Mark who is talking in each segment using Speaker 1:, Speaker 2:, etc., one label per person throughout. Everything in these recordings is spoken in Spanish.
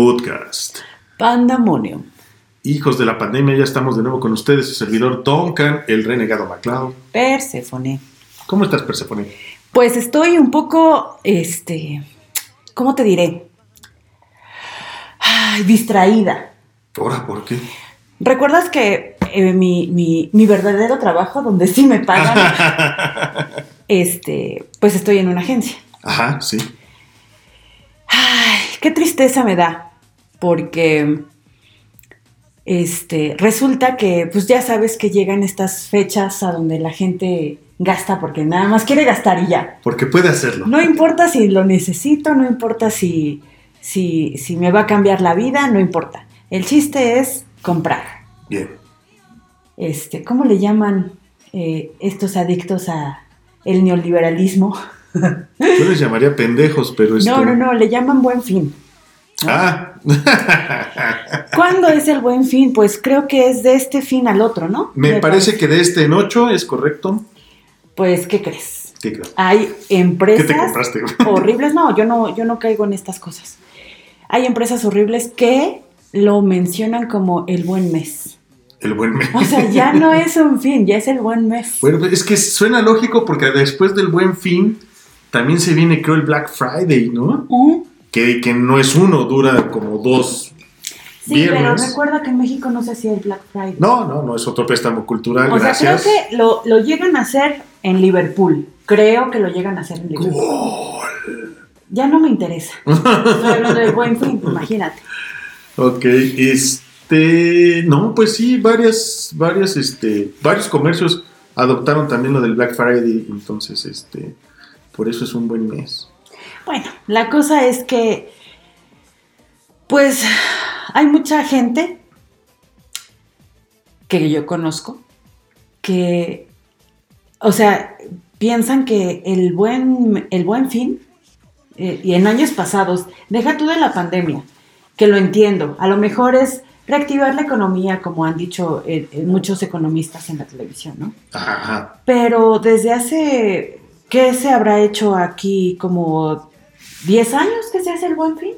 Speaker 1: Podcast.
Speaker 2: Pandemonium.
Speaker 1: Hijos de la pandemia, ya estamos de nuevo con ustedes, su servidor Duncan, el renegado MacLeod.
Speaker 2: Perséfone.
Speaker 1: ¿Cómo estás, Persephone?
Speaker 2: Pues estoy un poco, este, ¿cómo te diré? Ay, distraída.
Speaker 1: ¿Ahora por qué?
Speaker 2: ¿Recuerdas que eh, mi, mi- mi verdadero trabajo, donde sí me pagan, este, pues estoy en una agencia?
Speaker 1: Ajá, sí.
Speaker 2: Ay, qué tristeza me da, porque este, resulta que, pues ya sabes que llegan estas fechas a donde la gente gasta porque nada más quiere gastar y ya.
Speaker 1: Porque puede hacerlo.
Speaker 2: No importa si lo necesito, no importa si, si, si me va a cambiar la vida, no importa. El chiste es comprar.
Speaker 1: Bien.
Speaker 2: Este, ¿Cómo le llaman eh, estos adictos a el neoliberalismo?
Speaker 1: Yo les llamaría pendejos, pero este...
Speaker 2: No, no, no, le llaman buen fin.
Speaker 1: Ah.
Speaker 2: ¿Cuándo es el buen fin? Pues creo que es de este fin al otro, ¿no?
Speaker 1: Me parece que de este en ocho es correcto.
Speaker 2: Pues, ¿qué crees?
Speaker 1: ¿Qué creo?
Speaker 2: Hay
Speaker 1: ¿Qué
Speaker 2: empresas
Speaker 1: te compraste?
Speaker 2: horribles. No, yo no, yo no caigo en estas cosas. Hay empresas horribles que lo mencionan como el buen mes.
Speaker 1: El buen mes.
Speaker 2: O sea, ya no es un fin, ya es el buen mes.
Speaker 1: Bueno, es que suena lógico porque después del buen fin también se viene, creo, el Black Friday, ¿no?
Speaker 2: ¿Mm?
Speaker 1: Que, que no es uno, dura como dos
Speaker 2: Sí,
Speaker 1: viernes.
Speaker 2: pero recuerda que en México no se hacía el Black Friday.
Speaker 1: No, no, no es otro préstamo cultural,
Speaker 2: o sea, creo que lo, lo llegan a hacer en Liverpool. Creo que lo llegan a hacer en Liverpool. Ya no me interesa. Estoy hablando del buen fin, imagínate.
Speaker 1: Ok, este, no, pues sí, varias, varias, este, varios comercios adoptaron también lo del Black Friday, entonces, este, por eso es un buen mes.
Speaker 2: Bueno, la cosa es que, pues, hay mucha gente que yo conozco que, o sea, piensan que el buen, el buen fin, eh, y en años pasados, deja tú de la pandemia, que lo entiendo, a lo mejor es reactivar la economía, como han dicho eh, eh, muchos economistas en la televisión, ¿no?
Speaker 1: Ajá,
Speaker 2: Pero desde hace, ¿qué se habrá hecho aquí? ¿Como 10 años que se hace el buen fin?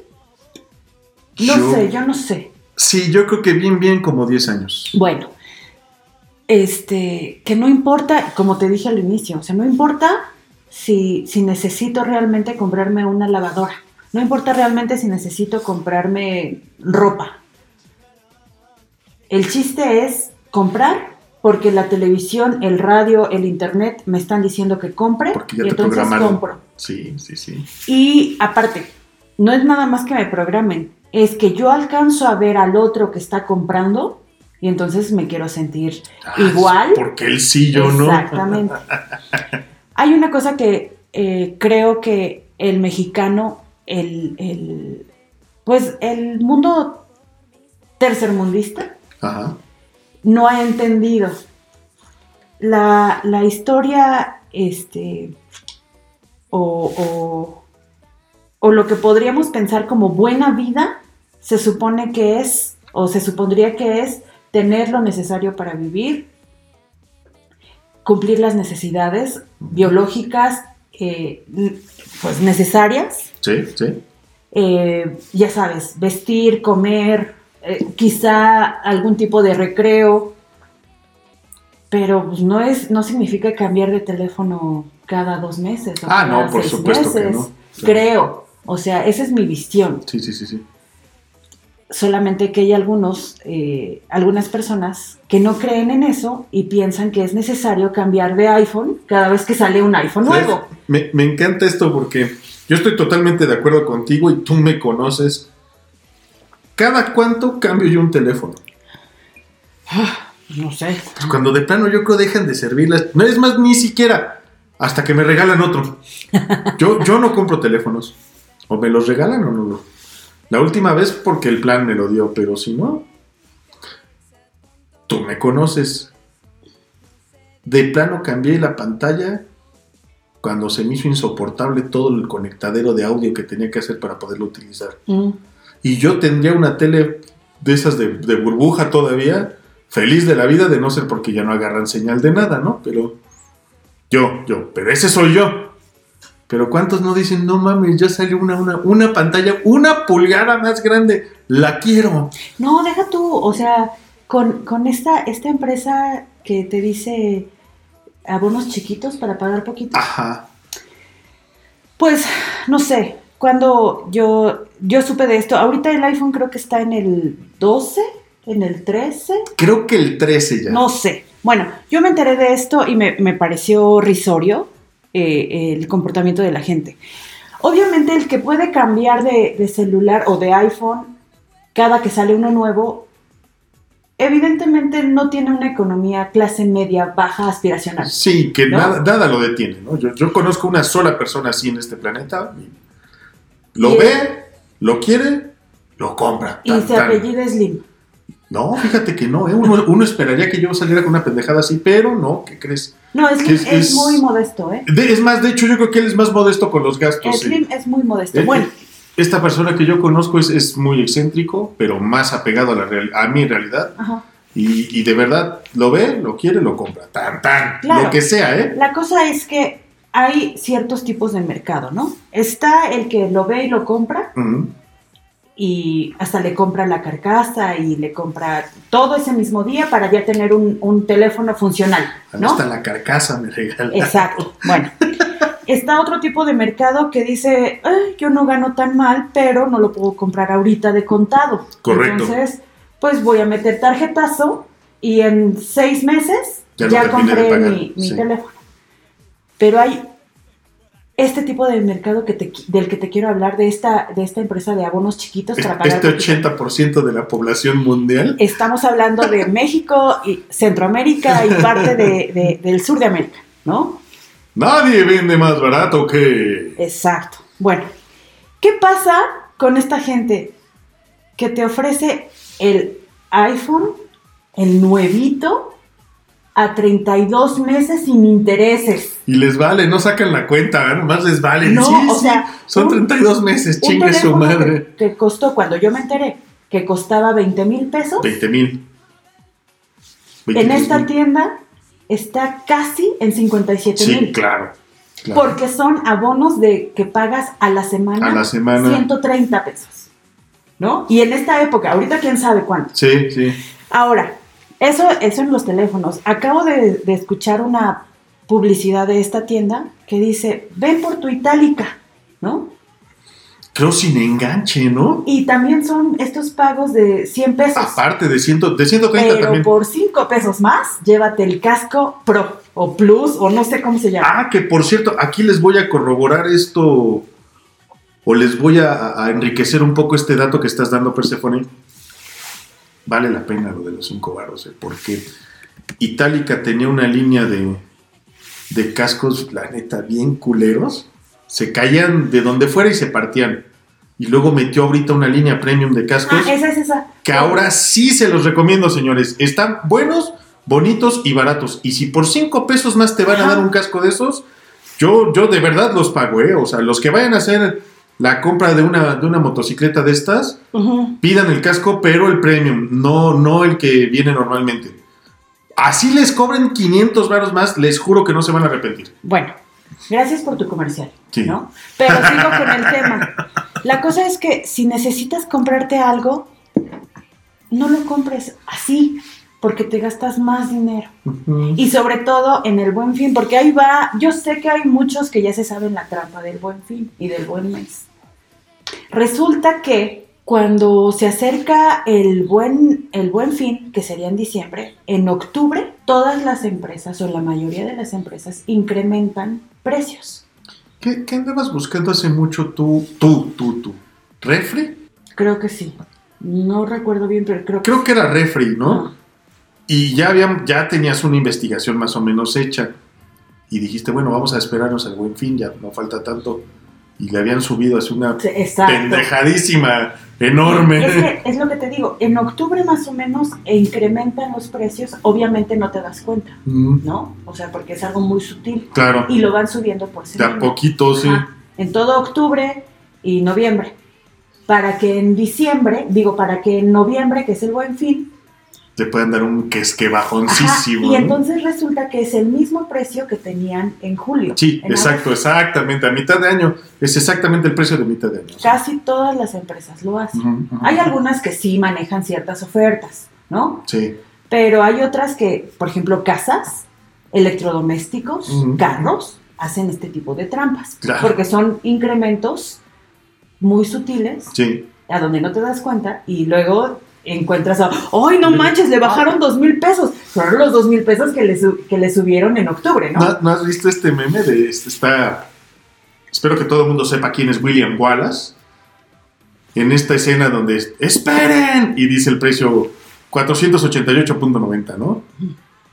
Speaker 2: No
Speaker 1: Yo-
Speaker 2: sé, yo no sé.
Speaker 1: Sí, yo creo que bien, bien como 10 años.
Speaker 2: Bueno, este, que no importa, como te dije al inicio, o sea, no importa si, si necesito realmente comprarme una lavadora, no importa realmente si necesito comprarme ropa. El chiste es comprar porque la televisión, el radio, el internet me están diciendo que compre
Speaker 1: Porque ya
Speaker 2: y
Speaker 1: te
Speaker 2: entonces
Speaker 1: programaron.
Speaker 2: compro.
Speaker 1: Sí, sí, sí.
Speaker 2: Y aparte, no es nada más que me programen, es que yo alcanzo a ver al otro que está comprando y entonces me quiero sentir
Speaker 1: Ah,
Speaker 2: igual.
Speaker 1: Porque él sí, yo no.
Speaker 2: Exactamente. Hay una cosa que eh, creo que el mexicano, el, el- pues el mundo tercermundista,
Speaker 1: Ajá.
Speaker 2: No ha entendido. La, la historia, este, o, o- o lo que podríamos pensar como buena vida, se supone que es, o se supondría que es, tener lo necesario para vivir, cumplir las necesidades biológicas, eh, pues necesarias,
Speaker 1: Sí, sí.
Speaker 2: eh, ya sabes, vestir, comer, eh, quizá algún tipo de recreo, pero pues, no es, no significa cambiar de teléfono cada dos meses. o
Speaker 1: Ah,
Speaker 2: cada
Speaker 1: no, por
Speaker 2: seis
Speaker 1: supuesto que no.
Speaker 2: Creo, o sea, esa es mi visión.
Speaker 1: Sí, sí, sí, sí.
Speaker 2: Solamente que hay algunos, eh, algunas personas que no creen en eso y piensan que es necesario cambiar de iPhone cada vez que sale un iPhone nuevo.
Speaker 1: Me, me encanta esto porque yo estoy totalmente de acuerdo contigo y tú me conoces. ¿Cada cuánto cambio yo un teléfono?
Speaker 2: No sé.
Speaker 1: Pues cuando de plano yo creo dejan de servirlas. No es más, ni siquiera. Hasta que me regalan otro. Yo, yo no compro teléfonos. O me los regalan o no lo. La última vez porque el plan me lo dio, pero si no. Tú me conoces. De plano cambié la pantalla cuando se me hizo insoportable todo el conectadero de audio que tenía que hacer para poderlo utilizar.
Speaker 2: Mm.
Speaker 1: Y yo tendría una tele de esas de, de burbuja todavía, feliz de la vida, de no ser porque ya no agarran señal de nada, ¿no? Pero yo, yo, pero ese soy yo. Pero ¿cuántos no dicen, no mames, ya salió una, una, una pantalla, una pulgada más grande, la quiero?
Speaker 2: No, deja tú, o sea, con, con esta, esta empresa que te dice abonos chiquitos para pagar poquito.
Speaker 1: Ajá.
Speaker 2: Pues, no sé, cuando yo, yo supe de esto, ahorita el iPhone creo que está en el 12, en el 13.
Speaker 1: Creo que el 13 ya.
Speaker 2: No sé. Bueno, yo me enteré de esto y me, me pareció risorio eh, el comportamiento de la gente. Obviamente el que puede cambiar de, de celular o de iPhone cada que sale uno nuevo, evidentemente no tiene una economía clase media baja aspiracional.
Speaker 1: Sí, que
Speaker 2: ¿No?
Speaker 1: nada, nada lo detiene, ¿no? Yo, yo conozco una sola persona así en este planeta. y Lo
Speaker 2: Y-
Speaker 1: ve, lo quiere, lo compra.
Speaker 2: Y
Speaker 1: tan,
Speaker 2: se
Speaker 1: tan.
Speaker 2: apellida Slim.
Speaker 1: No, fíjate que no, ¿eh? uno, uno esperaría que yo saliera con una pendejada así, pero no, ¿qué crees?
Speaker 2: No, Slim es, muy modesto, ¿eh?
Speaker 1: De- es más, de hecho, yo creo que él es más modesto con los gastos.
Speaker 2: Slim es muy modesto.
Speaker 1: Eh,
Speaker 2: Bueno,
Speaker 1: eh, Esta persona que yo conozco es, es muy excéntrico, pero más apegado a, la real- a mi realidad.
Speaker 2: ajá.
Speaker 1: Y, y de verdad, lo ve, lo quiere, lo compra. Tan, tan.
Speaker 2: Claro.
Speaker 1: Lo que sea, ¿eh?
Speaker 2: La cosa es que hay ciertos tipos de mercado, ¿no? Está el que lo ve y lo compra y hasta le compra la carcasa y le compra todo ese mismo día para ya tener un, un teléfono funcional, ¿no?
Speaker 1: Hasta la carcasa me regala.
Speaker 2: Exacto. Bueno, está otro tipo de mercado que dice, "Ay, yo no gano tan mal, pero no lo puedo comprar ahorita de contado.
Speaker 1: Correcto.
Speaker 2: Entonces, pues voy a meter tarjetazo y en seis meses
Speaker 1: Ya
Speaker 2: compré mi, mi
Speaker 1: sí.
Speaker 2: teléfono. Pero hay este tipo de mercado que te, del que te quiero hablar, de esta, de esta empresa de abonos chiquitos para pagar.
Speaker 1: Este
Speaker 2: poquito.
Speaker 1: 80% de la población mundial.
Speaker 2: Estamos hablando de México y Centroamérica y parte de- de- del sur de América, ¿no?
Speaker 1: Nadie vende más barato que.
Speaker 2: Exacto. Bueno, ¿qué pasa con esta gente que te ofrece el iPhone, el nuevito, a 32 meses sin intereses?
Speaker 1: Y les vale, no sacan la cuenta, ¿eh? nomás les vale.
Speaker 2: No,
Speaker 1: sí,
Speaker 2: o
Speaker 1: sí,
Speaker 2: sea,
Speaker 1: son
Speaker 2: un-
Speaker 1: 32 meses, chingue su madre.
Speaker 2: Que, que costó, cuando yo me enteré, que costaba 20 mil pesos,
Speaker 1: 20 mil.
Speaker 2: en esta tienda está casi en 57
Speaker 1: Sí,
Speaker 2: mil.
Speaker 1: claro. claro.
Speaker 2: Porque son abonos de que pagas a la semana,
Speaker 1: A la semana.
Speaker 2: 130 pesos. ¿No? Y en esta época, ahorita quién sabe cuánto.
Speaker 1: Sí, sí.
Speaker 2: Ahora, eso, eso en los teléfonos. Acabo de, de escuchar una publicidad de esta tienda que dice, ven por tu itálica, ¿no?
Speaker 1: Creo sin enganche, ¿no?
Speaker 2: Y también son estos pagos de 100 pesos.
Speaker 1: Aparte de, ciento, de 130
Speaker 2: pero
Speaker 1: también.
Speaker 2: por 5 pesos más, llévate el casco Pro o Plus o no sé cómo se llama.
Speaker 1: Ah, que por cierto, aquí les voy a corroborar esto o les voy a, a enriquecer un poco este dato que estás dando, Persephone. Vale la pena lo de los 5 baros, ¿eh? porque Itálica tenía una línea de, de cascos, la neta, bien culeros. Se caían de donde fuera y se partían. Y luego metió ahorita una línea premium de cascos.
Speaker 2: Ah, esa es esa.
Speaker 1: que ahora sí se los recomiendo, señores. Están buenos, bonitos y baratos. Y si por 5 pesos más te van a dar un casco de esos, yo, yo de verdad los pago, ¿eh? O sea, los que vayan a hacer la compra de una, de una motocicleta de estas,
Speaker 2: Ujú.
Speaker 1: pidan el casco, pero el premium, no, no el que viene normalmente. Así les cobren 500 varos más, les juro que no se van a arrepentir.
Speaker 2: Bueno, gracias por tu comercial,
Speaker 1: Sí.
Speaker 2: ¿no? Pero sigo con el tema. La cosa es que si necesitas comprarte algo, no lo compres así, porque te gastas más dinero. Y sobre todo en el buen fin, porque ahí va, yo sé que hay muchos que ya se saben la trampa del buen fin y del buen mes. Resulta que cuando se acerca el buen, el buen fin, que sería en diciembre, en octubre, todas las empresas o la mayoría de las empresas incrementan precios.
Speaker 1: ¿Qué, qué andabas buscando hace mucho tú, tú, tú, tú? ¿Refri?
Speaker 2: Creo que sí. No recuerdo bien, pero creo que
Speaker 1: Creo que era refri, ¿no? Y ya, habían, ya tenías una investigación más o menos hecha. Y dijiste, bueno, vamos a esperarnos al buen fin, ya no falta tanto. Y le habían subido así una
Speaker 2: Exacto.
Speaker 1: pendejadísima, enorme.
Speaker 2: Es, que, es lo que te digo, en octubre más o menos incrementan los precios, obviamente no te das cuenta,
Speaker 1: Mm,
Speaker 2: ¿no? O sea, porque es algo muy sutil
Speaker 1: claro,
Speaker 2: y lo van subiendo por
Speaker 1: de
Speaker 2: semana.
Speaker 1: a poquito, sí.
Speaker 2: En todo octubre y noviembre. Para que en diciembre, digo, para que en noviembre, que es el buen fin,
Speaker 1: te pueden dar un que es que
Speaker 2: Ajá,
Speaker 1: bajoncísimo.
Speaker 2: y
Speaker 1: ¿no?
Speaker 2: entonces resulta que es el mismo precio que tenían en julio.
Speaker 1: Sí,
Speaker 2: En
Speaker 1: exacto, exactamente. A mitad de año es exactamente el precio de mitad de año.
Speaker 2: Casi todas las empresas lo hacen. Hay algunas que sí manejan ciertas ofertas, ¿no?
Speaker 1: Sí,
Speaker 2: Pero hay otras que, por ejemplo, casas, electrodomésticos, carros, hacen este tipo de trampas.
Speaker 1: Claro.
Speaker 2: Porque son incrementos muy sutiles
Speaker 1: sí.
Speaker 2: a donde no te das cuenta y luego encuentras a, ¡ay, no manches! Le bajaron dos mil pesos. Fueron los dos mil pesos que le, que le subieron en octubre, ¿no?
Speaker 1: ¿No, no has visto este meme de este está espero que todo el mundo sepa quién es William Wallace en esta escena donde es, esperen y dice el precio 488.90 ¿no?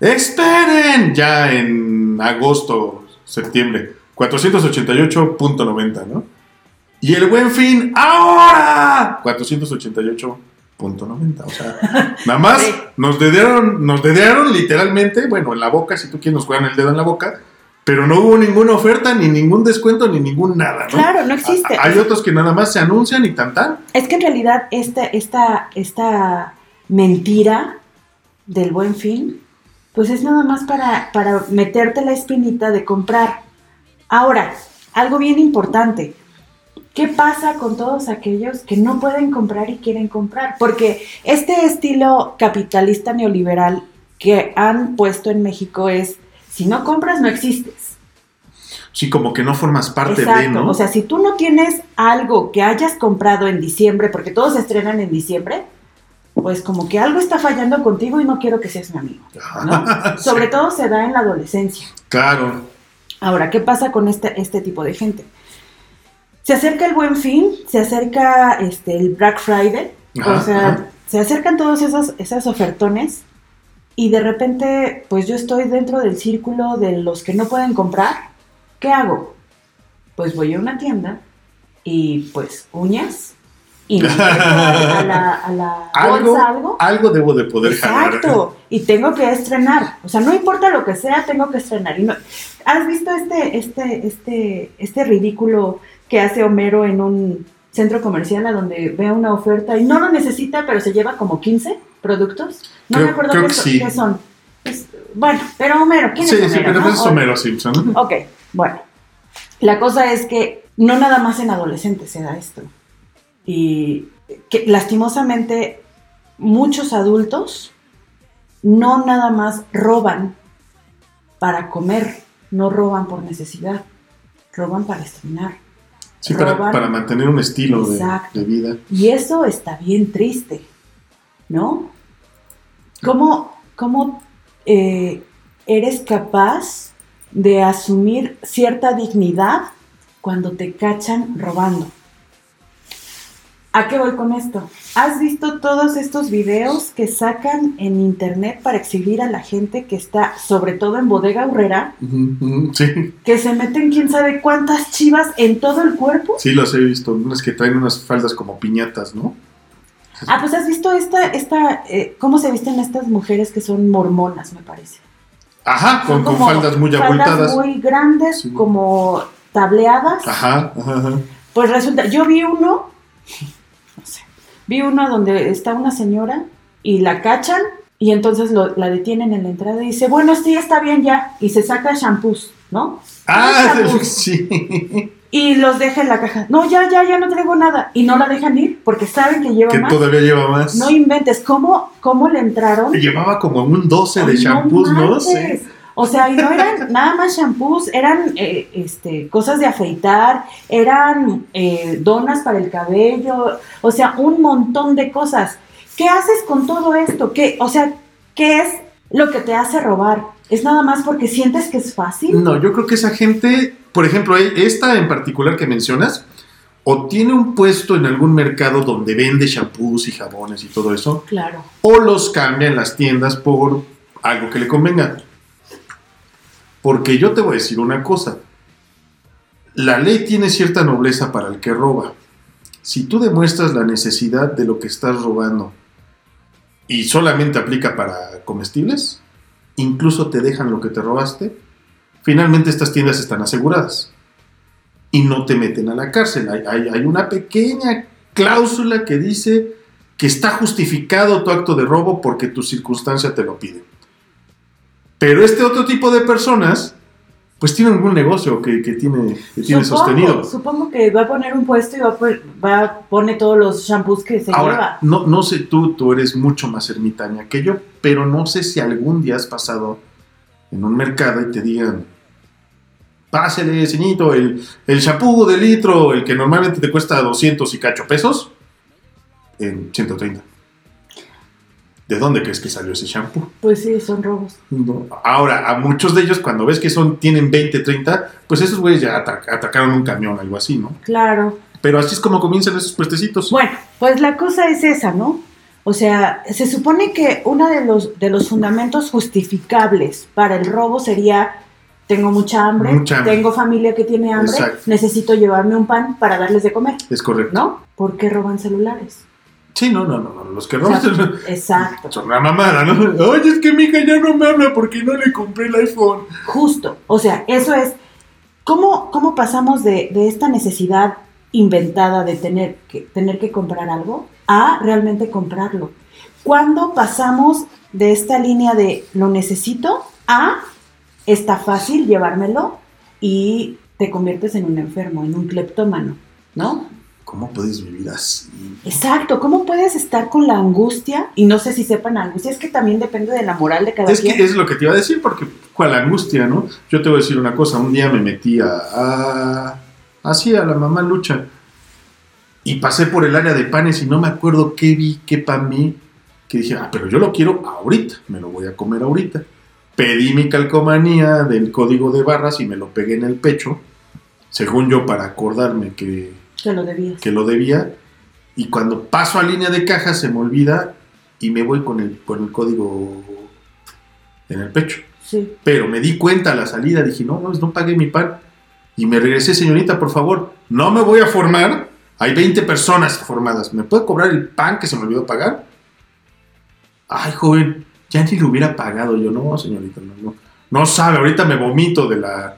Speaker 1: esperen ya en agosto septiembre 488.90 ¿no? y el buen fin ahora 488.90 o sea nada más
Speaker 2: Sí.
Speaker 1: nos dedearon nos dedearon literalmente bueno en la boca si tú quieres nos juegan el dedo en la boca pero no hubo ninguna oferta, ni ningún descuento, ni ningún nada, ¿no?
Speaker 2: Claro, no existe.
Speaker 1: Hay otros que nada más se anuncian y tan tan.
Speaker 2: Es que en realidad esta, esta, esta mentira del buen fin, pues es nada más para, para meterte la espinita de comprar. Ahora, algo bien importante. ¿Qué pasa con todos aquellos que no pueden comprar y quieren comprar? Porque este estilo capitalista neoliberal que han puesto en México es, si no compras, no existes.
Speaker 1: Sí, como que no formas parte
Speaker 2: Exacto.
Speaker 1: de, ¿no?
Speaker 2: O sea, si tú no tienes algo que hayas comprado en diciembre, porque todos se estrenan en diciembre, pues como que algo está fallando contigo y no quiero que seas mi amigo. ¿no?
Speaker 1: Sí,
Speaker 2: Sobre todo se da en la adolescencia.
Speaker 1: Claro.
Speaker 2: Ahora, ¿qué pasa con este, este tipo de gente? Se acerca el buen fin, se acerca este, el Black Friday,
Speaker 1: Ajá,
Speaker 2: o sea,
Speaker 1: ajá.
Speaker 2: se acercan todos esos, esas ofertones y de repente, pues yo estoy dentro del círculo de los que no pueden comprar. ¿Qué hago? Pues voy a una tienda y pues uñas y me a la, a la
Speaker 1: Algo,
Speaker 2: bolsa algo.
Speaker 1: algo debo de poder jalar.
Speaker 2: Exacto, y tengo que estrenar. O sea, no importa lo que sea, tengo que estrenar. Y no- ¿Has visto este, este, este, este ridículo que hace Homero en un centro comercial a donde ve una oferta y no lo necesita, pero se lleva como 15 productos? No
Speaker 1: Creo-
Speaker 2: me acuerdo qué,
Speaker 1: sí.
Speaker 2: qué son. Es- bueno, pero Homero, ¿quién
Speaker 1: Sí,
Speaker 2: es
Speaker 1: sí,
Speaker 2: Homero?
Speaker 1: pero
Speaker 2: no?
Speaker 1: es Homero Simpson. ¿no?
Speaker 2: Ok, bueno. La cosa es que no nada más en adolescentes se da esto. Y que lastimosamente muchos adultos no nada más roban para comer, no roban por necesidad, roban para estrenar.
Speaker 1: Sí, para, para mantener un estilo de, de vida.
Speaker 2: Y eso está bien triste, ¿no? ¿Cómo, cómo, eh, eres capaz de asumir cierta dignidad cuando te cachan robando? ¿A qué voy con esto? ¿Has visto todos estos videos que sacan en internet para exhibir a la gente que está, sobre todo en bodega
Speaker 1: ujú, Sí,
Speaker 2: que se meten quién sabe cuántas chivas en todo el cuerpo?
Speaker 1: sí, los he visto. Unas que traen unas faldas como piñatas, ¿no?
Speaker 2: Ah, pues has visto esta, esta, eh, cómo se visten estas mujeres que son mormonas, me parece.
Speaker 1: Ajá, con, faldas muy
Speaker 2: faldas
Speaker 1: abultadas.
Speaker 2: muy grandes,
Speaker 1: Sí.
Speaker 2: como tableadas.
Speaker 1: Ajá, ajá, ajá.
Speaker 2: Pues resulta, yo vi uno, no sé, vi uno donde está una señora y la cachan y entonces lo- la detienen en la entrada y dice, bueno, sí, está bien ya, y se saca shampoos, ¿no?
Speaker 1: Ah,
Speaker 2: Shampoos.
Speaker 1: sí.
Speaker 2: Y los deja en la caja. No, ya, ya, ya no traigo nada. Y no la dejan ir porque saben que lleva
Speaker 1: Que
Speaker 2: más.
Speaker 1: todavía lleva más.
Speaker 2: No inventes, ¿cómo, cómo le entraron?
Speaker 1: Llevaba como un 12 de shampoos, ¿no?
Speaker 2: manches. O sea, y no eran nada más shampoos, eran eh, este, cosas de afeitar, eran eh, donas para el cabello, o sea, un montón de cosas. ¿Qué haces con todo esto? ¿Qué, o sea, ¿qué es lo que te hace robar? ¿Es nada más porque sientes que es fácil?
Speaker 1: No, yo creo que esa gente, por ejemplo, e- esta en particular que mencionas, o tiene un puesto en algún mercado donde vende shampoos y jabones y todo eso,
Speaker 2: Claro.
Speaker 1: o los cambia en las tiendas por algo que le convenga. Porque yo te voy a decir una cosa. La ley tiene cierta nobleza para el que roba. Si tú demuestras la necesidad de lo que estás robando y solamente aplica para comestibles, incluso te dejan lo que te robaste, finalmente estas tiendas están aseguradas y no te meten a la cárcel. Hay, hay- una pequeña cláusula que dice que está justificado tu acto de robo porque tu circunstancia te lo pide. Pero este otro tipo de personas, pues tiene algún negocio que, que tiene, que tiene
Speaker 2: Supongo-
Speaker 1: sostenido.
Speaker 2: Supongo que va a poner un puesto y va a, va a pone todos los shampoos que se
Speaker 1: Ahora,
Speaker 2: lleva.
Speaker 1: no, no sé tú, tú eres mucho más ermitaña que yo, pero no sé si algún día has pasado en un mercado y te digan, pásele, ceñito, el, el shampoo de litro, el que normalmente te cuesta 200 y cacho pesos, en 130. ¿De dónde crees que salió ese shampoo?
Speaker 2: Pues sí, son robos.
Speaker 1: No. Ahora, a muchos de ellos, cuando ves que son, tienen 20, 30, pues esos güeyes ya ata- atacaron un camión, algo así, ¿no?
Speaker 2: Claro.
Speaker 1: Pero así es como comienzan esos puestecitos.
Speaker 2: Bueno, pues la cosa es esa, ¿no? O sea, se supone que uno de los, de los fundamentos justificables para el robo sería, tengo mucha hambre,
Speaker 1: Mucha hambre.
Speaker 2: tengo familia que tiene hambre,
Speaker 1: Exacto.
Speaker 2: necesito llevarme un pan para darles de comer,
Speaker 1: Es correcto.
Speaker 2: ¿no? ¿Por qué roban celulares?
Speaker 1: Sí, no, no, no, no. Los que roban
Speaker 2: sea, exacto.
Speaker 1: son una mamada, ¿no? Oye, es que mi hija ya no me habla porque no le compré el iPhone.
Speaker 2: Justo, o sea, eso es, ¿cómo, cómo pasamos de, de esta necesidad inventada de tener que, tener que comprar algo a realmente comprarlo? ¿Cuándo pasamos de esta línea de lo necesito a está fácil llevármelo y te conviertes en un enfermo, en un cleptómano, ¿no?
Speaker 1: ¿Cómo puedes vivir así?
Speaker 2: Exacto, ¿cómo puedes estar con la angustia? Y no sé si sepan angustia, es que también depende de la moral de cada
Speaker 1: Es que
Speaker 2: quien.
Speaker 1: es lo que te iba a decir, porque cuál angustia, ¿no? Yo te voy a decir una cosa. Un día me metí a. a- así a la mamá lucha. Y pasé por el área de panes y no me acuerdo qué vi, qué pan vi. Que dije, ah, pero yo lo quiero ahorita. Me lo voy a comer ahorita. Pedí mi calcomanía del código de barras y me lo pegué en el pecho. Según yo, para acordarme que,
Speaker 2: Te lo debías.
Speaker 1: que lo debía. Y cuando paso a línea de caja se me olvida y me voy con el, con el código en el pecho.
Speaker 2: Sí.
Speaker 1: Pero me di cuenta a la salida, dije, no, no, no pagué mi pan. Y me regresé, señorita, por favor, no me voy a formar. Hay 20 personas formadas. ¿Me puede cobrar el pan que se me olvidó pagar? Ay, joven, ya ni lo hubiera pagado. Yo, no, señorita, no, no. No sabe, ahorita me vomito de la,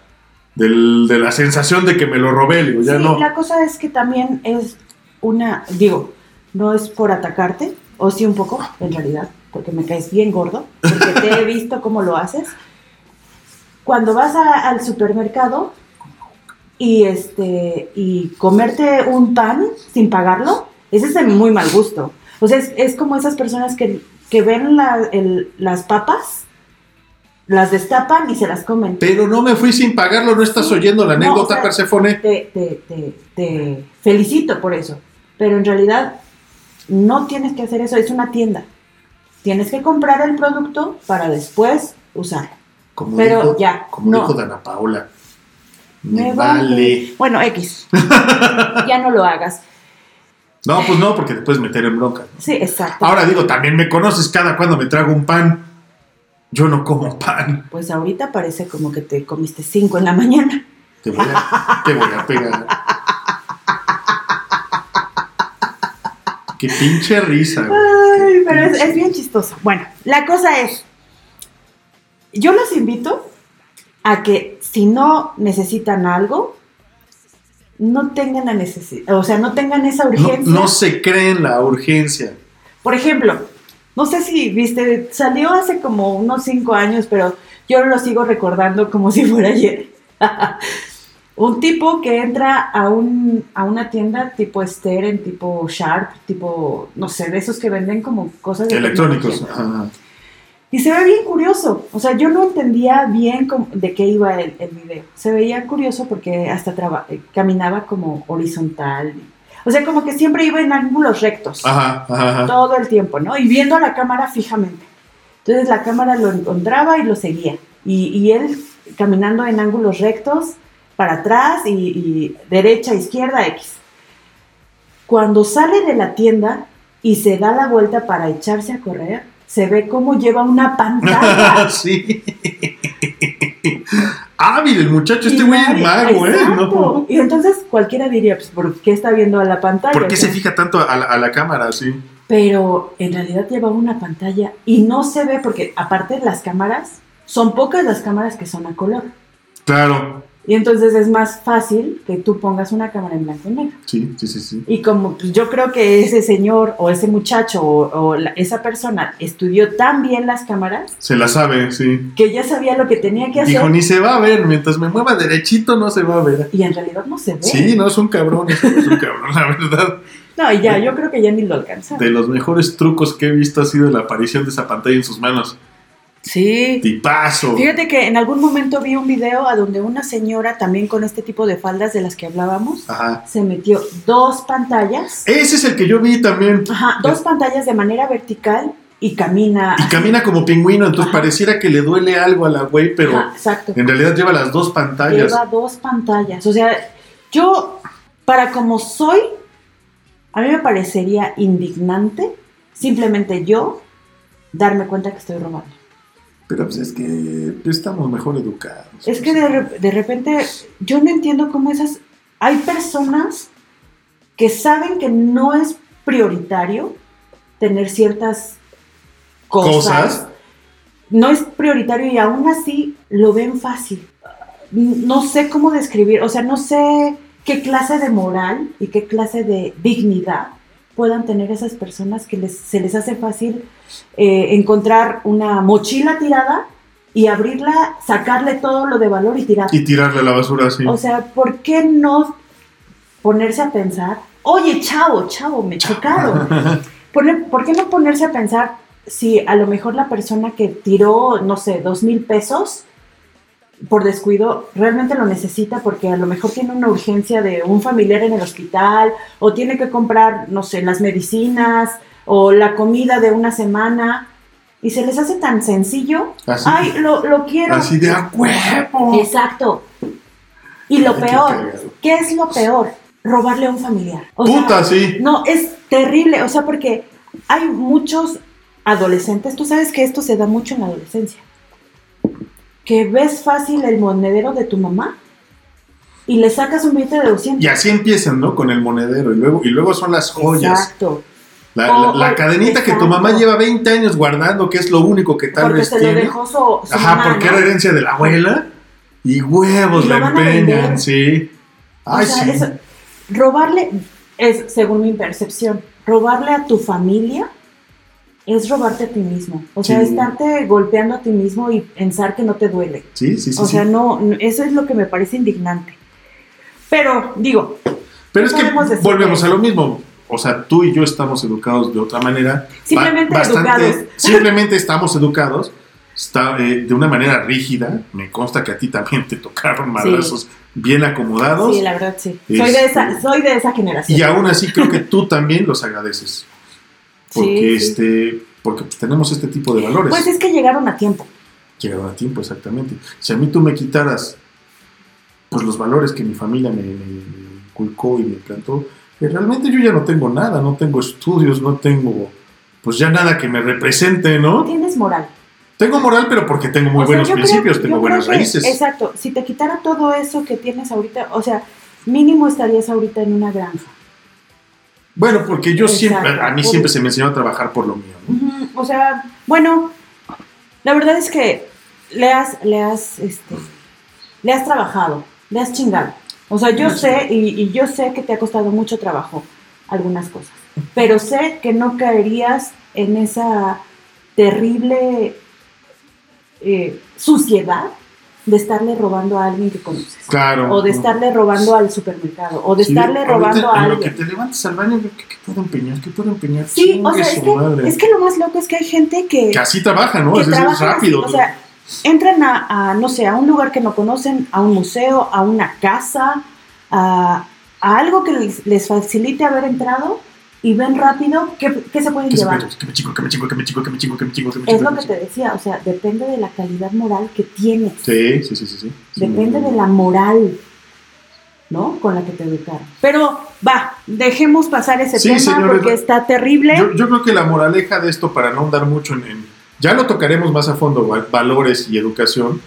Speaker 1: del- de la sensación de que me lo robé. Digo, ya
Speaker 2: Sí,
Speaker 1: no.
Speaker 2: la cosa es que también es una, digo, no es por atacarte, o sí un poco, en realidad, porque me caes bien gordo, porque te he visto cómo lo haces. Cuando vas a- al supermercado y este y comerte un pan sin pagarlo, ese es de muy mal gusto. O sea, es, es como esas personas que, que ven la- el- las papas, las destapan y se las comen.
Speaker 1: Pero no me fui sin pagarlo, no estás
Speaker 2: Sí.
Speaker 1: oyendo la
Speaker 2: No,
Speaker 1: anécdota,
Speaker 2: o sea,
Speaker 1: Persefone.
Speaker 2: te, te, te, te felicito por eso. Pero en realidad no tienes que hacer eso, es una tienda. Tienes que comprar el producto para después usarlo.
Speaker 1: Como
Speaker 2: Pero
Speaker 1: dijo,
Speaker 2: ya,
Speaker 1: como
Speaker 2: no.
Speaker 1: dijo Dana Paola. Me,
Speaker 2: Me
Speaker 1: vale.
Speaker 2: vale. Bueno, X. ya no lo hagas.
Speaker 1: No, pues no, porque te puedes meter en bronca.
Speaker 2: Sí, exacto.
Speaker 1: Ahora digo, también me conoces cada cuando me trago un pan. Yo no como pan.
Speaker 2: Pues ahorita parece como que te comiste cinco en la mañana.
Speaker 1: Te voy a, te voy a pegar. Qué pinche risa, güey.
Speaker 2: Ay,
Speaker 1: Qué
Speaker 2: pero es, bien chistoso. Bueno, la cosa es, yo los invito a que si no necesitan algo, no tengan la necesidad, o sea, no tengan esa
Speaker 1: No,
Speaker 2: urgencia.
Speaker 1: no se creen la urgencia.
Speaker 2: Por ejemplo, no sé si viste, salió hace como unos cinco años, pero yo lo sigo recordando como si fuera ayer. un tipo que entra a, un, a una tienda tipo Steren, tipo Sharp, tipo, no sé, de esos que venden como cosas de
Speaker 1: Electrónicos.
Speaker 2: Y se ve bien curioso. O sea, yo no entendía bien cómo- de qué iba el, el video. Se veía curioso porque hasta traba- eh, caminaba como horizontal. O sea, como que siempre iba en ángulos rectos.
Speaker 1: Ajá.
Speaker 2: Todo el tiempo, ¿no? Y viendo a la cámara fijamente. Entonces la cámara lo encontraba y lo seguía. Y, y él caminando en ángulos rectos, para atrás y, y derecha, izquierda, X. Cuando sale de la tienda y se da la vuelta para echarse a correr, se ve cómo lleva una pantalla.
Speaker 1: sí. Hábil el muchacho, este güey es mago, ¿eh? No.
Speaker 2: Y entonces cualquiera diría, pues, ¿por qué está viendo a la pantalla?
Speaker 1: ¿Por qué se fija tanto a la, a la cámara así?
Speaker 2: Pero en realidad llevaba una pantalla y no se ve porque aparte las cámaras, son pocas las cámaras que son a color.
Speaker 1: Claro.
Speaker 2: Y entonces es más fácil que tú pongas una cámara en blanco y negro.
Speaker 1: Sí, sí, sí, sí.
Speaker 2: Y como pues, yo creo que ese señor o ese muchacho o, o la- esa persona estudió tan bien las cámaras
Speaker 1: Se la sabe, sí.
Speaker 2: que ya sabía lo que tenía que hacer
Speaker 1: Dijo, ni se va a ver, mientras me mueva derechito no se va a ver.
Speaker 2: y en realidad no se ve.
Speaker 1: Sí, no es un cabrón, es un cabrón, la verdad.
Speaker 2: No, y ya, yo creo que ya ni lo alcanza.
Speaker 1: De los mejores trucos que he visto ha sido la aparición de esa pantalla en sus manos.
Speaker 2: Sí.
Speaker 1: Tipazo.
Speaker 2: Fíjate que en algún momento vi un video a donde una señora también con este tipo de faldas de las que hablábamos
Speaker 1: Ajá.
Speaker 2: se metió dos pantallas.
Speaker 1: Ese es el que yo vi también.
Speaker 2: Ajá, dos pantallas de manera vertical y camina.
Speaker 1: Y camina como pingüino, entonces
Speaker 2: Ajá.
Speaker 1: pareciera que le duele algo a la güey, pero
Speaker 2: Ajá, exacto.
Speaker 1: en realidad lleva las dos pantallas.
Speaker 2: Lleva dos pantallas. O sea, yo, para como soy, a mí me parecería indignante simplemente yo darme cuenta que estoy robando.
Speaker 1: Pero pues es que estamos mejor educados.
Speaker 2: Es que de, re- de repente yo no entiendo cómo esas... Hay personas que saben que no es prioritario tener ciertas cosas.
Speaker 1: Cosas.
Speaker 2: No es prioritario y aún así lo ven fácil. No sé cómo describir, o sea, no sé qué clase de moral y qué clase de dignidad puedan tener esas personas que les, se les hace fácil eh, encontrar una mochila tirada y abrirla, sacarle todo lo de valor y tirar.
Speaker 1: Y tirarle a la basura así.
Speaker 2: O sea, ¿por qué no ponerse a pensar, oye, chavo, chavo, me chocaron? Pone- ¿Por qué no ponerse a pensar si a lo mejor la persona que tiró, no sé, dos mil pesos por descuido realmente lo necesita porque a lo mejor tiene una urgencia de un familiar en el hospital o tiene que comprar, no sé, las medicinas o la comida de una semana y se les hace tan sencillo.
Speaker 1: Así.
Speaker 2: Ay, lo, lo quiero.
Speaker 1: Así de a huevo.
Speaker 2: Exacto. Y lo
Speaker 1: Ay,
Speaker 2: peor. ¿qué es lo peor? Robarle a un familiar. O sea,
Speaker 1: Puta, sí.
Speaker 2: no, es terrible, o sea, porque hay muchos adolescentes, tú sabes que esto se da mucho en la adolescencia, que ves fácil el monedero de tu mamá y le sacas un billete de 200.
Speaker 1: Y así empiezan, ¿no? Con el monedero. Y luego, y luego son las joyas.
Speaker 2: Exacto.
Speaker 1: La, la- cadenita que tu mamá lleva 20 años guardando, que es lo único que tal
Speaker 2: Porque
Speaker 1: vez
Speaker 2: se lo
Speaker 1: tiene.
Speaker 2: dejó su, su
Speaker 1: Ajá,
Speaker 2: mamá,
Speaker 1: porque
Speaker 2: ¿no?
Speaker 1: era herencia de la abuela. Y huevos
Speaker 2: Y lo
Speaker 1: la empeñan, sí. Ay,
Speaker 2: o sea,
Speaker 1: sí.
Speaker 2: eso- robarle, es según mi percepción, robarle a tu familia es robarte a ti mismo. O sea,
Speaker 1: Sí.
Speaker 2: estarte golpeando a ti mismo y pensar que no te duele.
Speaker 1: Sí, sí, sí.
Speaker 2: o
Speaker 1: sí.
Speaker 2: sea, no, no- eso es lo que me parece indignante. Pero, digo,
Speaker 1: Pero es que volvemos a lo mismo. O sea, tú y yo estamos educados de otra manera.
Speaker 2: Simplemente
Speaker 1: Ba-
Speaker 2: educados.
Speaker 1: Simplemente estamos educados. Está, eh, de una manera rígida. Me consta que a ti también te tocaron madrazos bien acomodados.
Speaker 2: sí, la verdad sí. Soy de,
Speaker 1: Este-
Speaker 2: esa, soy de esa generación.
Speaker 1: Y aún así creo que tú también los agradeces. Porque,
Speaker 2: Sí, sí.
Speaker 1: este, porque pues, tenemos este tipo de valores.
Speaker 2: Pues es que llegaron a tiempo.
Speaker 1: Llegaron a tiempo, exactamente. Si a mí tú me quitaras pues, los valores que mi familia me, inculcó y me plantó, que realmente yo ya no tengo nada, no tengo estudios, no tengo pues ya nada que me represente, ¿no?
Speaker 2: Tienes moral.
Speaker 1: Tengo moral, pero porque tengo muy
Speaker 2: O sea,
Speaker 1: buenos
Speaker 2: creo-
Speaker 1: principios, tengo buenas
Speaker 2: que-
Speaker 1: raíces.
Speaker 2: Exacto. Si te quitara todo eso que tienes ahorita, o sea, mínimo estarías ahorita en una granja.
Speaker 1: Bueno, porque yo
Speaker 2: Exacto.
Speaker 1: siempre, a mí siempre se me enseñó a trabajar por lo mío. ¿no?
Speaker 2: O sea, bueno, la verdad es que le has, le has, este, le has trabajado, le has chingado. O sea, yo sé, y, y yo sé que te ha costado mucho trabajo algunas cosas, pero sé que no caerías en esa terrible eh, suciedad de estarle robando a alguien que conoces.
Speaker 1: Claro.
Speaker 2: O de estarle robando al supermercado, o de
Speaker 1: Sí,
Speaker 2: estarle
Speaker 1: ahorita,
Speaker 2: robando a
Speaker 1: en lo que
Speaker 2: alguien.
Speaker 1: te levantes al baño, ¿qué, qué puedo empeñar? ¿Qué puedo empeñar?
Speaker 2: Sí, o sea, es que, es que lo más loco es que hay gente que,
Speaker 1: Que así trabaja, ¿no?
Speaker 2: que
Speaker 1: Es, es
Speaker 2: trabajan
Speaker 1: rápido.
Speaker 2: así, o sea, entran a, a, no sé, a un lugar que no conocen, a un museo, a una casa, a, a algo que les, les facilite haber entrado y ven rápido qué, qué se pueden
Speaker 1: se
Speaker 2: llevar.
Speaker 1: que me chingo, que me chingo, que me chingo, que me chingo, que me chingo, que me
Speaker 2: Es
Speaker 1: chingo.
Speaker 2: lo que te decía, o sea, depende de la calidad moral que tienes.
Speaker 1: Sí, sí, sí, sí. sí.
Speaker 2: Depende
Speaker 1: Sí.
Speaker 2: de la moral, ¿no? Con la que te educaron. Pero va, dejemos pasar ese
Speaker 1: Sí,
Speaker 2: tema
Speaker 1: señores,
Speaker 2: porque está terrible.
Speaker 1: Yo, yo creo que la moraleja de esto, para no andar mucho en, en- Ya lo tocaremos más a fondo, val- valores y educación.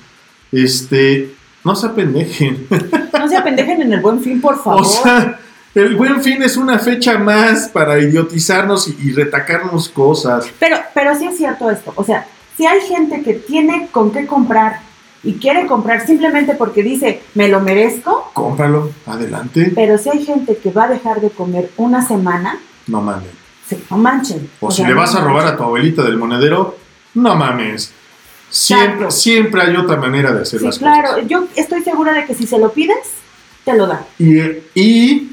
Speaker 1: Este... No se apendejen.
Speaker 2: No se apendejen en el buen fin, por favor.
Speaker 1: O sea, el buen fin es una fecha más para idiotizarnos y, y retacarnos cosas.
Speaker 2: Pero, pero sí es cierto esto. O sea, si hay gente que tiene con qué comprar y quiere comprar simplemente porque dice, me lo merezco,
Speaker 1: Cómpralo, adelante.
Speaker 2: pero si hay gente que va a dejar de comer una semana,
Speaker 1: No mames.
Speaker 2: sí, no manchen.
Speaker 1: O, si le
Speaker 2: no
Speaker 1: vas a robar a tu abuelita del monedero, no mames. Siempre, siempre hay otra manera de hacer
Speaker 2: Sí,
Speaker 1: las
Speaker 2: claro,
Speaker 1: cosas.
Speaker 2: yo estoy segura de que si se lo pides, te lo da.
Speaker 1: Y, y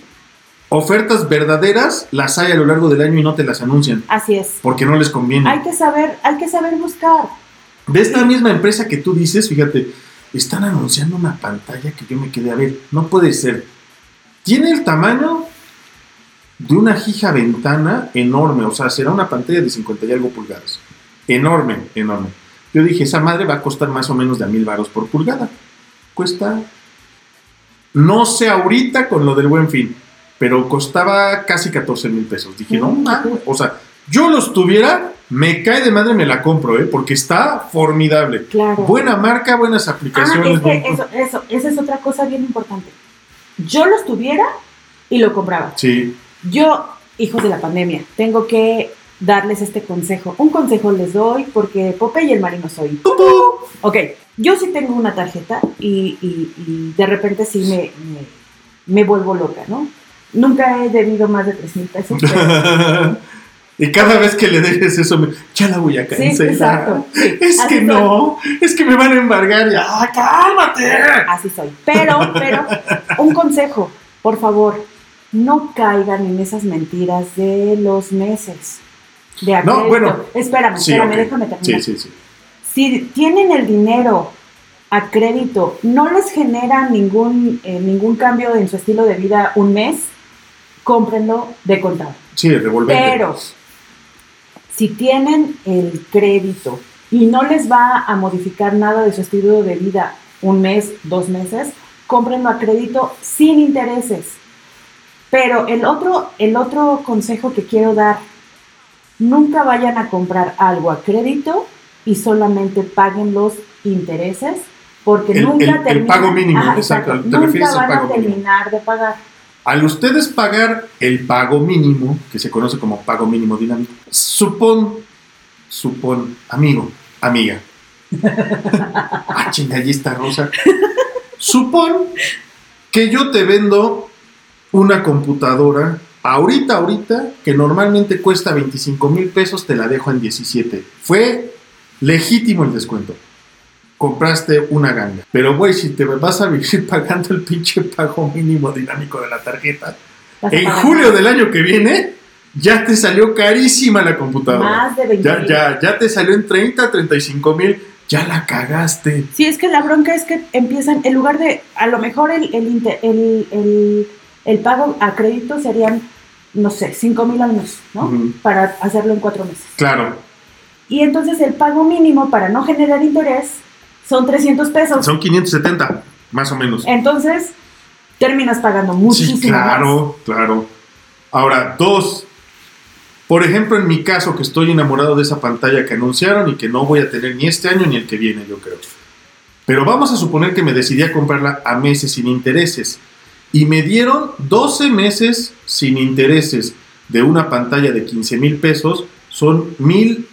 Speaker 1: ofertas verdaderas las hay a lo largo del año y no te las anuncian.
Speaker 2: Así es.
Speaker 1: Porque no les conviene.
Speaker 2: Hay que saber, hay que saber buscar.
Speaker 1: De esta misma empresa que tú dices, fíjate, están anunciando una pantalla que yo me quedé a ver. No puede ser. Tiene el tamaño de una jija ventana enorme. O sea, será una pantalla de 50 y algo pulgadas. Enorme, enorme. Yo dije, esa madre va a costar más o menos de a mil varos por pulgada. Cuesta, no sé ahorita con lo del buen fin, pero costaba casi 14 mil pesos. Dije, no
Speaker 2: Mm,
Speaker 1: mames.
Speaker 2: ok.
Speaker 1: O sea, yo los tuviera, me cae de madre, me la compro, ¿eh? Porque está formidable.
Speaker 2: Claro.
Speaker 1: Buena marca, buenas
Speaker 2: Ah,
Speaker 1: aplicaciones. buen-
Speaker 2: eso, eso, esa es otra cosa bien importante. Yo los tuviera y lo compraba.
Speaker 1: Sí,
Speaker 2: Yo, hijos de la pandemia, tengo que darles este consejo. Un consejo les doy porque Popeye y el marino soy. Ok, yo sí tengo una tarjeta y, y- y de repente sí me, me, me vuelvo loca, ¿no? Nunca he debido más de 3 mil pesos. pero-
Speaker 1: y cada vez que le dejes eso, me, ya la voy a
Speaker 2: Sí,
Speaker 1: cancelar.
Speaker 2: exacto.
Speaker 1: Es
Speaker 2: así
Speaker 1: que
Speaker 2: soy.
Speaker 1: no, es que me van a embargar. Ya, ¡Ah, cálmate!
Speaker 2: Así soy. Pero, pero, un consejo, por favor, no caigan en esas mentiras de los meses. De
Speaker 1: No, bueno.
Speaker 2: Espérame,
Speaker 1: Sí,
Speaker 2: espérame,
Speaker 1: ok.
Speaker 2: déjame terminar.
Speaker 1: Sí, sí, sí.
Speaker 2: Si tienen el dinero a crédito, no les genera ningún, eh, ningún cambio en su estilo de vida un mes, cómprenlo de contado.
Speaker 1: Sí, revolvente.
Speaker 2: Pero si tienen el crédito y no les va a modificar nada de su estilo de vida un mes, dos meses, cómprenlo a crédito sin intereses. Pero el otro, el otro consejo que quiero dar, nunca vayan a comprar algo a crédito y solamente paguen los intereses, porque
Speaker 1: El-
Speaker 2: nunca
Speaker 1: el- el
Speaker 2: terminan-
Speaker 1: pago mínimo, exacto, te
Speaker 2: nunca van a
Speaker 1: mínimo.
Speaker 2: terminar de pagar.
Speaker 1: Al ustedes pagar el pago mínimo, que se conoce como pago mínimo dinámico, supón, supón, amigo, amiga. ah, chinga, allí está Rosa. Supón que yo te vendo una computadora ahorita, ahorita, que normalmente cuesta 25 mil pesos, te la dejo en 17. Fue legítimo el descuento. Compraste una ganga. Pero, güey, si te vas a vivir pagando el pinche pago mínimo dinámico de la tarjeta, en julio del año que viene, ya te salió carísima la computadora.
Speaker 2: Más de 20
Speaker 1: Ya, ya, ya te salió en 30, 35 mil. Ya la cagaste.
Speaker 2: Sí, es que la bronca es que empiezan, en lugar de, a lo mejor el, el, el, el- el pago a crédito serían, no sé, 5 mil al mes, ¿no? Para hacerlo en cuatro meses.
Speaker 1: Claro.
Speaker 2: Y entonces el pago mínimo para no generar interés son 300 pesos.
Speaker 1: Son 570, más o menos.
Speaker 2: Entonces terminas pagando muchísimo
Speaker 1: Sí, claro, claro. Ahora, dos. Por ejemplo, en mi caso, que estoy enamorado de esa pantalla que anunciaron y que no voy a tener ni este año ni el que viene, yo creo. Pero vamos a suponer que me decidí a comprarla a meses sin intereses. Y me dieron 12 meses sin intereses de una pantalla de 15 mil pesos. Son mil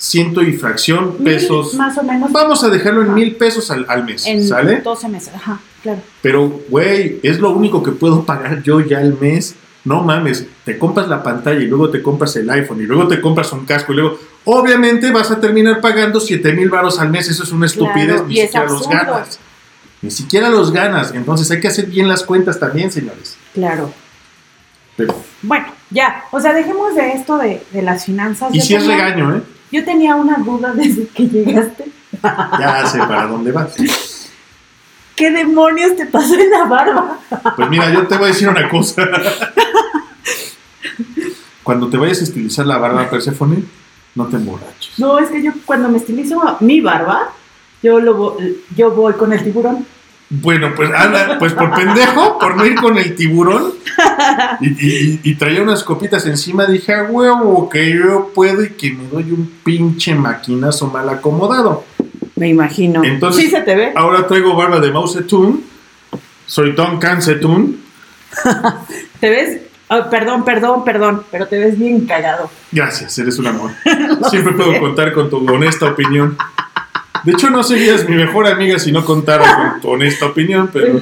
Speaker 1: ciento y fracción pesos.
Speaker 2: Mil, más o menos
Speaker 1: Vamos a dejarlo en mil pesos al, al mes.
Speaker 2: en
Speaker 1: ¿Sale?
Speaker 2: 12 meses. Ajá, claro.
Speaker 1: Pero, güey, es lo único que puedo pagar yo ya al mes. No mames, te compras la pantalla y luego te compras el iPhone y luego te compras un casco y luego, obviamente vas a terminar pagando 7 mil baros al mes. Eso es una estupidez,
Speaker 2: Claro,
Speaker 1: ni siquiera los ganas. Ni siquiera los ganas. Entonces hay que hacer bien las cuentas también, señores.
Speaker 2: Claro.
Speaker 1: Pero,
Speaker 2: Bueno, ya. O sea, dejemos de esto de, de las finanzas.
Speaker 1: y si es regaño, ¿eh?
Speaker 2: Yo tenía una duda desde que llegaste.
Speaker 1: Ya sé para dónde vas.
Speaker 2: ¿Qué demonios te pasó en la barba?
Speaker 1: Pues mira, yo te voy a decir una cosa. Cuando te vayas a estilizar la barba, Persephone, no te emborraches.
Speaker 2: No, es que yo cuando me estilizo mi barba, yo, lo, yo voy con el tiburón.
Speaker 1: Bueno, pues anda, pues por pendejo, por no ir con el tiburón y, y- y traía unas copitas encima, dije, a huevo, que yo puedo y que me doy un pinche maquinazo mal acomodado.
Speaker 2: Me imagino.
Speaker 1: Entonces-
Speaker 2: sí se te ve.
Speaker 1: Ahora traigo barba de Mao Zedong, soy Don Can Zedong.
Speaker 2: Te ves. oh, perdón, perdón, perdón, pero te ves bien callado.
Speaker 1: Gracias, eres un amor. Siempre puedo contar con tu honesta opinión. De hecho, no serías mi mejor amiga si no contara con tu honesta opinión, pero,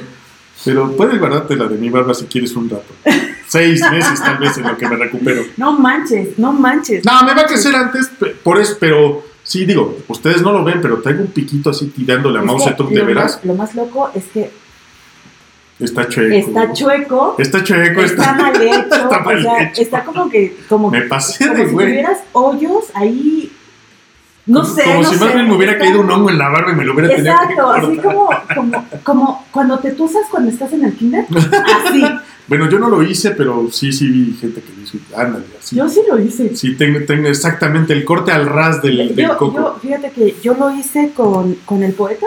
Speaker 1: pero puedes guardarte la de mi barba si quieres un rato. Seis meses tal vez en lo que me recupero.
Speaker 2: No manches, no manches.
Speaker 1: No, me va a crecer antes, por eso, pero sí, digo, ustedes no lo ven, pero traigo un piquito así tirándole a Zedong de veras.
Speaker 2: lo más loco es que
Speaker 1: Está chueco.
Speaker 2: está chueco,
Speaker 1: Está chueco,
Speaker 2: está
Speaker 1: está.
Speaker 2: mal hecho,
Speaker 1: está mal
Speaker 2: o sea,
Speaker 1: hecho.
Speaker 2: está como que, como,
Speaker 1: Me pasé
Speaker 2: como
Speaker 1: de
Speaker 2: si
Speaker 1: güey.
Speaker 2: tuvieras hoyos ahí, no sé,
Speaker 1: Como
Speaker 2: no
Speaker 1: si más bien me hubiera caído un hongo en la barba y me lo hubiera tenido
Speaker 2: Exacto, así como, como, como cuando te tusas cuando estás en el kinder, así,
Speaker 1: Bueno, yo no lo hice, pero sí, sí vi gente que dice, ándale, así.
Speaker 2: yo sí lo hice.
Speaker 1: Sí, tengo, tengo exactamente el corte al ras del, del
Speaker 2: Yo,
Speaker 1: coco.
Speaker 2: yo, fíjate que yo lo hice con, con el poeta.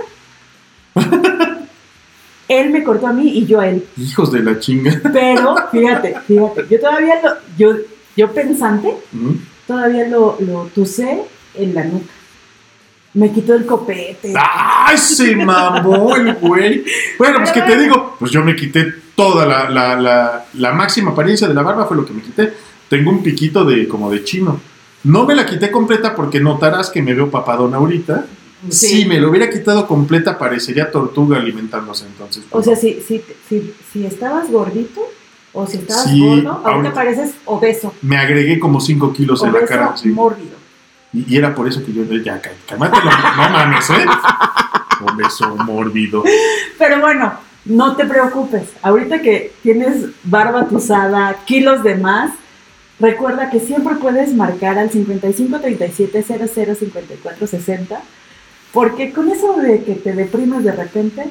Speaker 2: él me cortó a mí y yo a él.
Speaker 1: Hijos de la chinga.
Speaker 2: Pero, fíjate, fíjate, yo todavía lo, yo, yo pensante,
Speaker 1: ¿Mm?
Speaker 2: todavía lo, lo tusé en la nuca. Me quitó el copete.
Speaker 1: ¡Ay, se mamó el güey! Bueno, pues que te digo, pues yo me quité toda la, la, la, la máxima apariencia de la barba, fue lo que me quité. Tengo un piquito de como de chino. No me la quité completa porque notarás que me veo papadón ahorita. Si me lo hubiera quitado completa, parecería tortuga alimentándose entonces.
Speaker 2: O sea, si, si, si, si estabas gordito o si estabas
Speaker 1: Sí,
Speaker 2: gordo, ahorita
Speaker 1: ahorita-
Speaker 2: pareces obeso.
Speaker 1: me agregué como 5 kilos en la cara. sí.
Speaker 2: mórbido.
Speaker 1: Y, y era por eso que yo, ya, cá- cálmate, no, no mames, ¿eh? Obeso, mórbido.
Speaker 2: Pero bueno, no te preocupes. Ahorita que tienes barba tuzada, kilos de más, recuerda que siempre puedes marcar al 55 37 00 54 60. Porque con eso de que te deprimes de repente,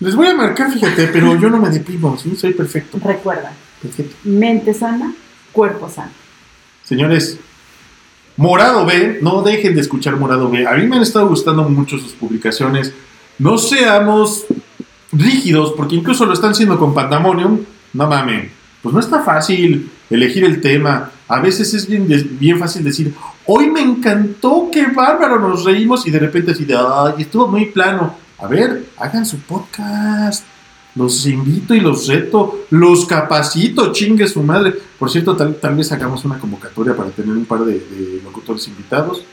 Speaker 1: Les voy a marcar, fíjate, pero yo no me deprimo, ¿sí? Soy perfecto.
Speaker 2: recuerda,
Speaker 1: Perfecto.
Speaker 2: mente sana, cuerpo sano.
Speaker 1: Señores, Morado B, no dejen de escuchar Morado B. A mí me han estado gustando mucho sus publicaciones. No seamos rígidos, porque incluso lo están haciendo con Pandemonium. No mames, pues no está fácil elegir el tema. A veces es bien, fácil decir, hoy me encantó, qué bárbaro, nos reímos y de repente así de, ay, estuvo muy plano. A ver, hagan su podcast. Los invito y los reto, los capacito, chingue su madre. Por cierto, tal, tal vez hagamos una convocatoria para tener un par de, de locutores invitados.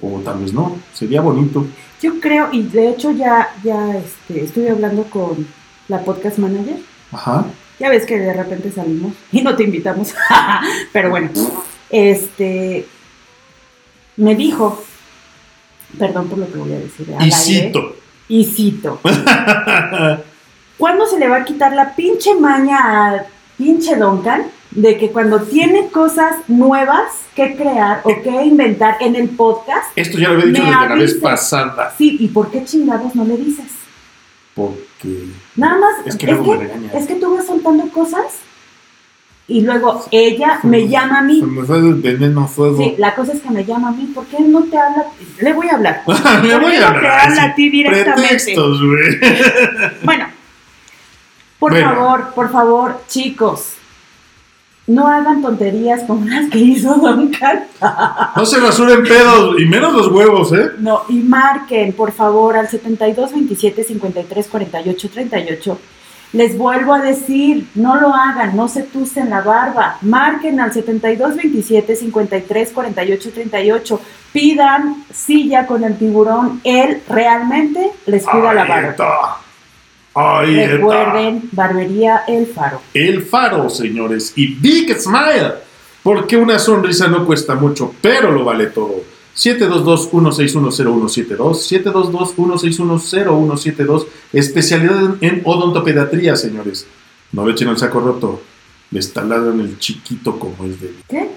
Speaker 1: O tal vez no, sería bonito.
Speaker 2: Yo creo, y de hecho ya, ya este, estuve hablando con la podcast manager.
Speaker 1: Ajá.
Speaker 2: Ya ves que de repente salimos y no te invitamos. Pero bueno, este me dijo, perdón por lo que voy a decir.
Speaker 1: Y cito.
Speaker 2: Y cito. ¿Cuándo se le va a quitar la pinche maña a pinche Duncan de que cuando tiene cosas nuevas que crear o que inventar en el podcast,
Speaker 1: Esto ya lo había dicho
Speaker 2: Me
Speaker 1: desde la vez pasada.
Speaker 2: sí, ¿y por qué chingados no le dices?
Speaker 1: Porque.
Speaker 2: Nada más,
Speaker 1: Es
Speaker 2: es
Speaker 1: que
Speaker 2: que,
Speaker 1: me regaña.
Speaker 2: es que tú vas soltando cosas y luego ella me llama a mí.
Speaker 1: Se me fue el veneno fuego.
Speaker 2: Sí, la cosa es que me llama a mí. ¿Por qué no te habla? Le voy a hablar.
Speaker 1: Me
Speaker 2: ¿Por
Speaker 1: voy a
Speaker 2: no te
Speaker 1: hablar.
Speaker 2: habla a ti directamente?
Speaker 1: Pretextos, güey.
Speaker 2: Bueno, por
Speaker 1: Bueno.
Speaker 2: favor, por favor, chicos, no hagan tonterías como las que hizo Duncan.
Speaker 1: No se rasuren pedos, y menos los huevos, ¿eh?
Speaker 2: No, y marquen, por favor, al 72 27 53 48 38. Les vuelvo a decir, no lo hagan, no se tucen la barba. Marquen al 72 27 53 48 38. Pidan silla con el tiburón. Él realmente les cuida la barba.
Speaker 1: Está.
Speaker 2: Recuerden, Barbería El Faro.
Speaker 1: El faro, señores. Y Big Smile. Porque una sonrisa no cuesta mucho, pero lo vale todo. 722-1610172. 722-1610172. Especialidad en, odontopediatría, señores. No le echen el saco roto. Les taladran el chiquito como es de.
Speaker 2: ¿Qué?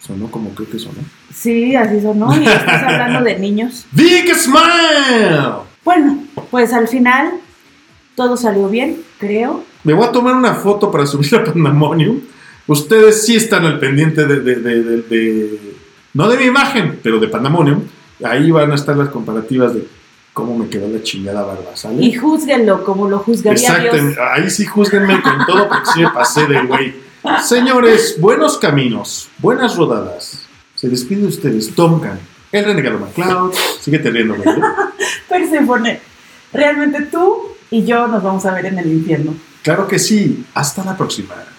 Speaker 1: Sonó como creo que sonó.
Speaker 2: Sí, así sonó. Y estás hablando de niños.
Speaker 1: Big Smile.
Speaker 2: Bueno, pues al final todo salió bien, creo.
Speaker 1: Me voy a tomar una foto para subir a Pandemonium. Ustedes sí están al pendiente de, de- de- de- de- no de mi imagen, pero de Pandemonium. Ahí van a estar las comparativas de cómo me quedó la chingada barba, ¿sale?
Speaker 2: Y júzguenlo como lo juzgaría
Speaker 1: Exacto,
Speaker 2: Dios.
Speaker 1: ahí sí juzguenme con todo porque sí me pasé de güey. Señores, buenos caminos, buenas rodadas. Se despide de ustedes, Tomcan, el renegado MacLeod. Síguete riendo, güey. ¿eh?
Speaker 2: Perséfone, realmente tú y yo nos vamos a ver en el infierno.
Speaker 1: Claro que sí. Hasta la próxima.